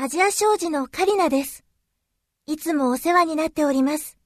アジア商事のカリナです。いつもお世話になっております。